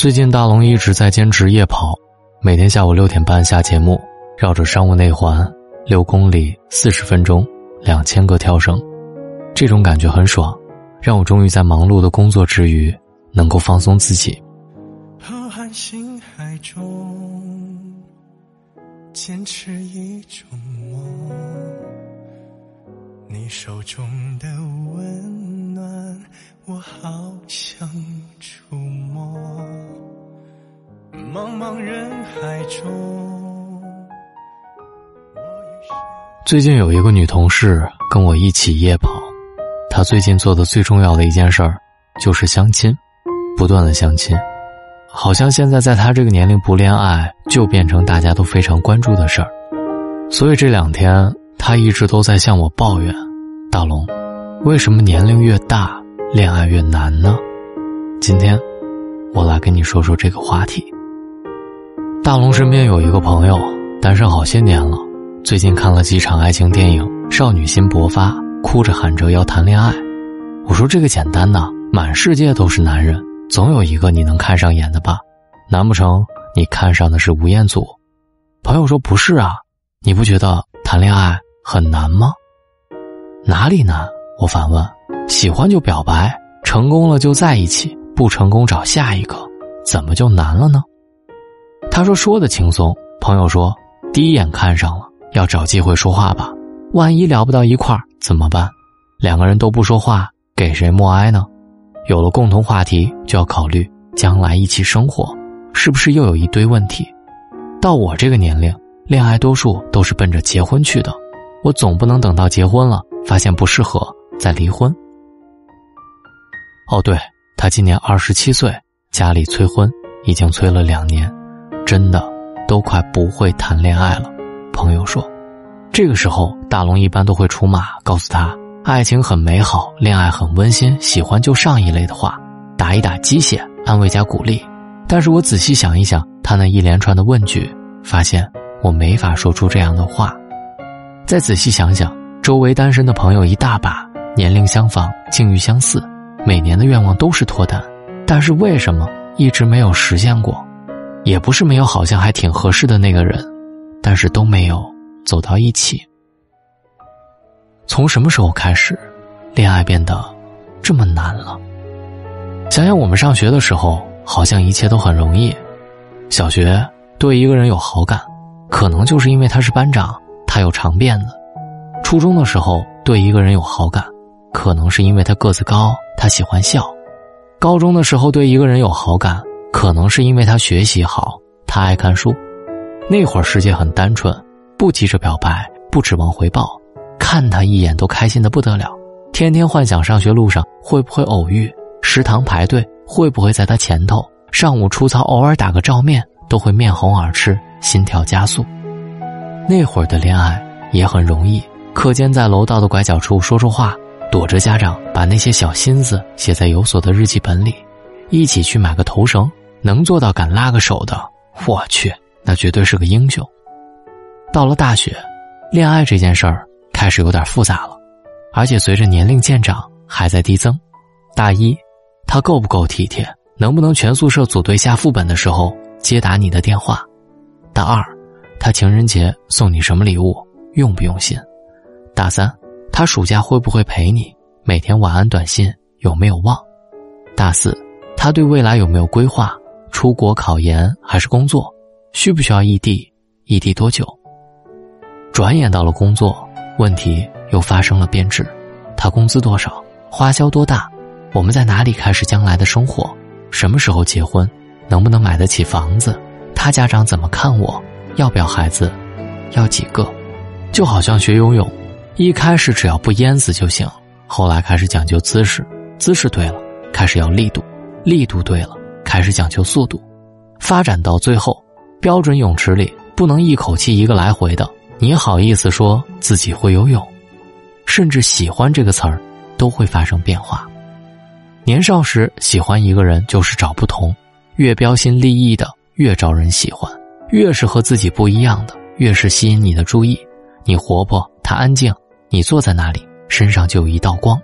最近大龙一直在坚持夜跑，每天下午六点半下节目，绕着商务内环六公里四十分钟，两千个跳绳，这种感觉很爽，让我终于在忙碌的工作之余能够放松自己。浩瀚星海中，坚持一种梦，你手中的温暖，我好最近有一个女同事跟我一起夜跑，她最近做的最重要的一件事儿就是相亲，不断的相亲，好像现在在她这个年龄不恋爱就变成大家都非常关注的事儿，所以这两天她一直都在向我抱怨：“大龙，为什么年龄越大恋爱越难呢？”今天，我来跟你说说这个话题。大龙身边有一个朋友，单身好些年了，最近看了几场爱情电影，少女心勃发，哭着喊着要谈恋爱。我说这个简单呐，满世界都是男人，总有一个你能看上眼的吧？难不成你看上的是吴彦祖？朋友说不是啊，你不觉得谈恋爱很难吗？哪里难？我反问。喜欢就表白，成功了就在一起，不成功找下一个，怎么就难了呢？他说：“说的轻松。”朋友说：“第一眼看上了，要找机会说话吧。万一聊不到一块儿怎么办？两个人都不说话，给谁默哀呢？有了共同话题，就要考虑将来一起生活，是不是又有一堆问题？到我这个年龄，恋爱多数都是奔着结婚去的。我总不能等到结婚了，发现不适合再离婚。哦，对，他今年二十七岁，家里催婚，已经催了两年。”真的都快不会谈恋爱了，朋友说，这个时候大龙一般都会出马，告诉他爱情很美好，恋爱很温馨，喜欢就上一类的话，打一打鸡血，安慰加鼓励。但是我仔细想一想，他那一连串的问句，发现我没法说出这样的话。再仔细想想，周围单身的朋友一大把，年龄相仿，境遇相似，每年的愿望都是脱单，但是为什么一直没有实现过？也不是没有，好像还挺合适的那个人，但是都没有走到一起。从什么时候开始，恋爱变得这么难了？想想我们上学的时候，好像一切都很容易。小学对一个人有好感，可能就是因为他是班长，他有长辫子；初中的时候对一个人有好感，可能是因为他个子高，他喜欢笑；高中的时候对一个人有好感。可能是因为他学习好，他爱看书。那会儿世界很单纯，不急着表白，不指望回报，看他一眼都开心的不得了。天天幻想上学路上会不会偶遇，食堂排队会不会在他前头，上午出操偶尔打个照面都会面红耳赤，心跳加速。那会儿的恋爱也很容易，课间在楼道的拐角处说说话，躲着家长，把那些小心思写在有锁的日记本里，一起去买个头绳。能做到敢拉个手的，我去，那绝对是个英雄。到了大学，恋爱这件事儿开始有点复杂了，而且随着年龄渐长还在递增。大一，他够不够体贴？能不能全宿舍组队下副本的时候接打你的电话？大二，他情人节送你什么礼物？用不用心？大三，他暑假会不会陪你？每天晚安短信有没有忘？大四，他对未来有没有规划？出国考研还是工作，需不需要异地？异地多久？转眼到了工作，问题又发生了变质。他工资多少？花销多大？我们在哪里开始将来的生活？什么时候结婚？能不能买得起房子？他家长怎么看我？要不要孩子？要几个？就好像学游泳，一开始只要不淹死就行，后来开始讲究姿势，姿势对了，开始要力度，力度对了。开始讲究速度，发展到最后，标准泳池里不能一口气一个来回的。你好意思说自己会游泳？甚至喜欢这个词儿，都会发生变化。年少时喜欢一个人就是找不同，越标新立异的越招人喜欢，越是和自己不一样的越是吸引你的注意。你活泼，他安静，你坐在那里，身上就有一道光。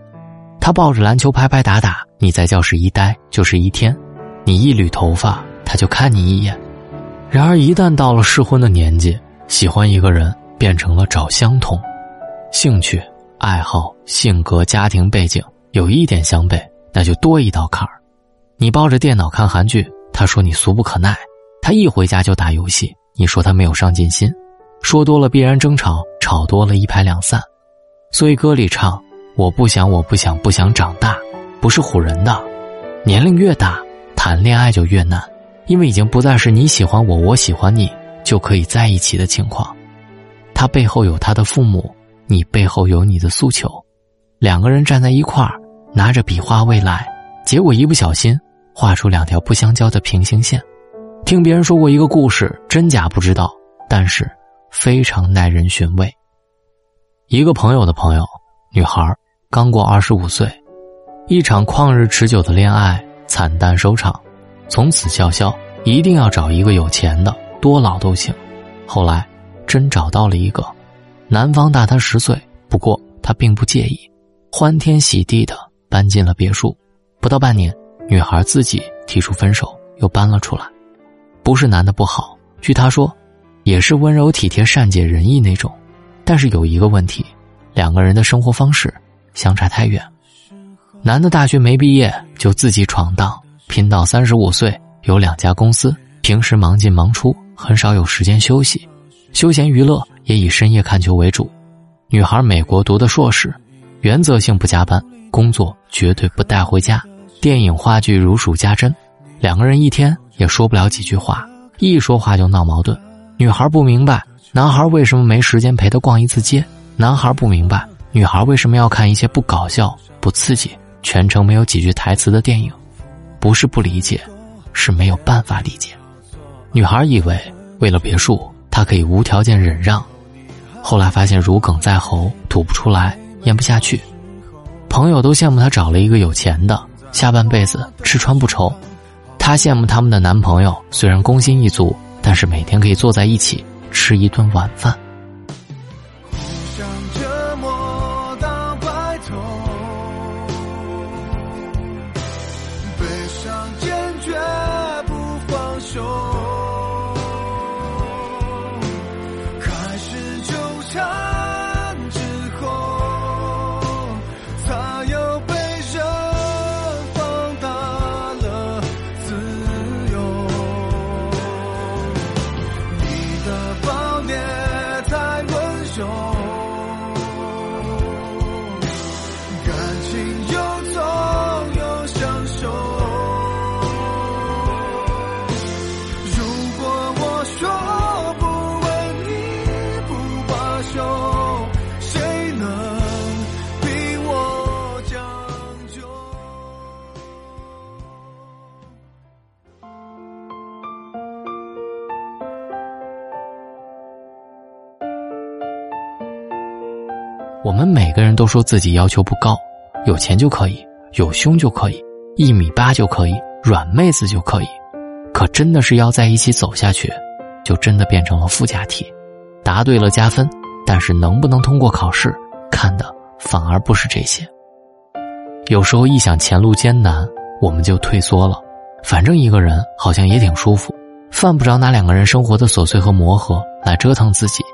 他抱着篮球拍拍打打，你在教室一待就是一天。你一缕头发，他就看你一眼。然而一旦到了适婚的年纪，喜欢一个人变成了找相同，兴趣、爱好、性格、家庭背景有一点相悖，那就多一道坎儿。你抱着电脑看韩剧，他说你俗不可耐；他一回家就打游戏，你说他没有上进心。说多了必然争吵，吵多了一拍两散。所以歌里唱：“我不想，我不想，不想长大。”不是唬人的。年龄越大，谈恋爱就越难，因为已经不再是你喜欢我，我喜欢你就可以在一起的情况。他背后有他的父母，你背后有你的诉求，两个人站在一块儿，拿着笔画未来，结果一不小心画出两条不相交的平行线。听别人说过一个故事，真假不知道，但是。非常耐人寻味。一个朋友的朋友，女孩刚过二十五岁，一场旷日持久的恋爱惨淡收场，从此叫嚣一定要找一个有钱的，多老都行。后来真找到了一个，男方大他十岁，不过他并不介意，欢天喜地的搬进了别墅。不到半年，女孩自己提出分手，又搬了出来。不是男的不好，据她说。也是温柔体贴、善解人意那种，但是有一个问题，两个人的生活方式相差太远。男的大学没毕业就自己闯荡，拼到三十五岁有两家公司，平时忙进忙出，很少有时间休息，休闲娱乐也以深夜看球为主。女孩美国读的硕士，原则性不加班，工作绝对不带回家，电影话剧如数家珍，两个人一天也说不了几句话，一说话就闹矛盾。女孩不明白，男孩为什么没时间陪她逛一次街？男孩不明白，女孩为什么要看一些不搞笑、不刺激、全程没有几句台词的电影？不是不理解，是没有办法理解。女孩以为为了别墅，她可以无条件忍让，后来发现如鲠在喉，吐不出来，咽不下去。朋友都羡慕她找了一个有钱的，下半辈子吃穿不愁。她羡慕他们的男朋友，虽然工薪一族。但是每天可以坐在一起吃一顿晚饭。我们每个人都说自己要求不高，有钱就可以，有胸就可以，一米八就可以，软妹子就可以。可真的是要在一起走下去，就真的变成了附加题。答对了加分，但是能不能通过考试，看的反而不是这些。有时候一想前路艰难，我们就退缩了。反正一个人好像也挺舒服，犯不着拿两个人生活的琐碎和磨合来折腾自己。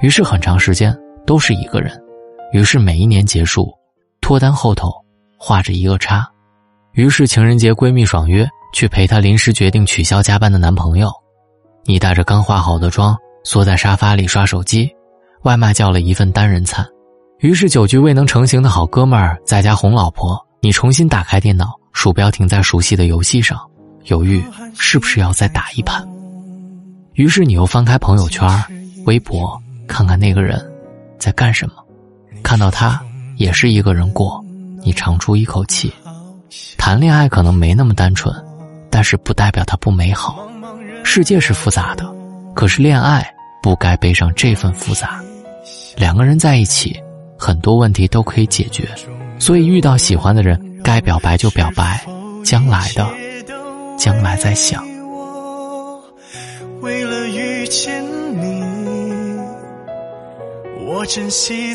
于是很长时间都是一个人。于是每一年结束，脱单后头画着一个叉。于是情人节闺蜜爽约去陪她临时决定取消加班的男朋友。你带着刚化好的妆，缩在沙发里刷手机，外卖叫了一份单人餐。于是酒局未能成行的好哥们儿在家哄老婆，你重新打开电脑，鼠标停在熟悉的游戏上，犹豫是不是要再打一盘。于是你又翻开朋友圈、微博，看看那个人在干什么。看到他也是一个人过，你长出一口气。谈恋爱可能没那么单纯，但是不代表它不美好。世界是复杂的，可是恋爱不该背上这份复杂。两个人在一起，很多问题都可以解决，所以遇到喜欢的人，该表白就表白，将来的，将来再想。为了遇见你，我珍惜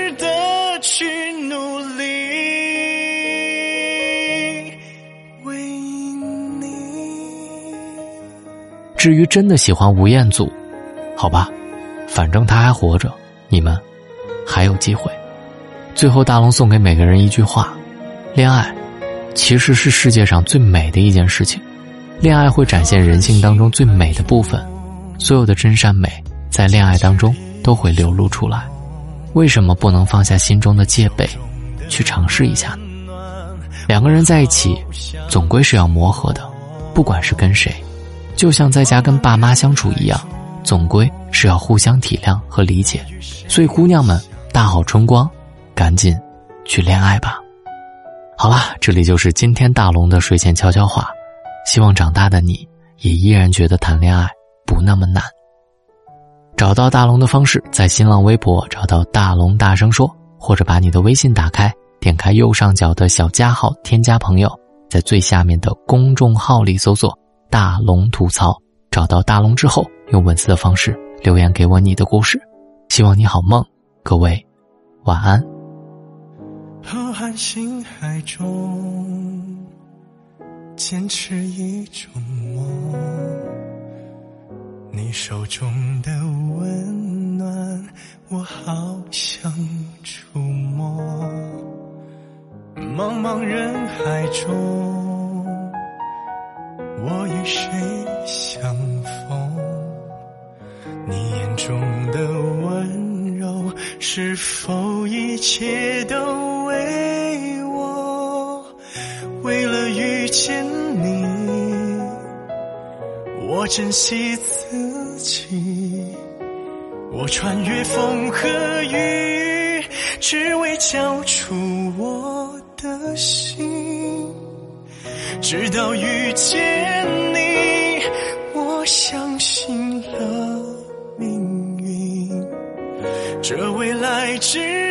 至于真的喜欢吴彦祖，好吧，反正他还活着，你们还有机会。最后，大龙送给每个人一句话：恋爱。其实是世界上最美的一件事情，恋爱会展现人性当中最美的部分，所有的真善美在恋爱当中都会流露出来。为什么不能放下心中的戒备，去尝试一下？两个人在一起，总归是要磨合的，不管是跟谁，就像在家跟爸妈相处一样，总归是要互相体谅和理解。所以，姑娘们，大好春光，赶紧去恋爱吧。好了，这里就是今天大龙的睡前悄悄话，希望长大的你也依然觉得谈恋爱不那么难。找到大龙的方式，在新浪微博找到大龙大声说，或者把你的微信打开，点开右上角的小加号，添加朋友，在最下面的公众号里搜索“大龙吐槽”，找到大龙之后，用文字的方式留言给我你的故事。希望你好梦，各位晚安。浩瀚星海中，坚持一种梦。你手中的温暖，我好想触摸。茫茫人海中，我与谁相逢？你眼中的温柔，是否一切都？为我，为了遇见你，我珍惜自己，我穿越风和雨，只为交出我的心。直到遇见你，我相信了命运，这未来值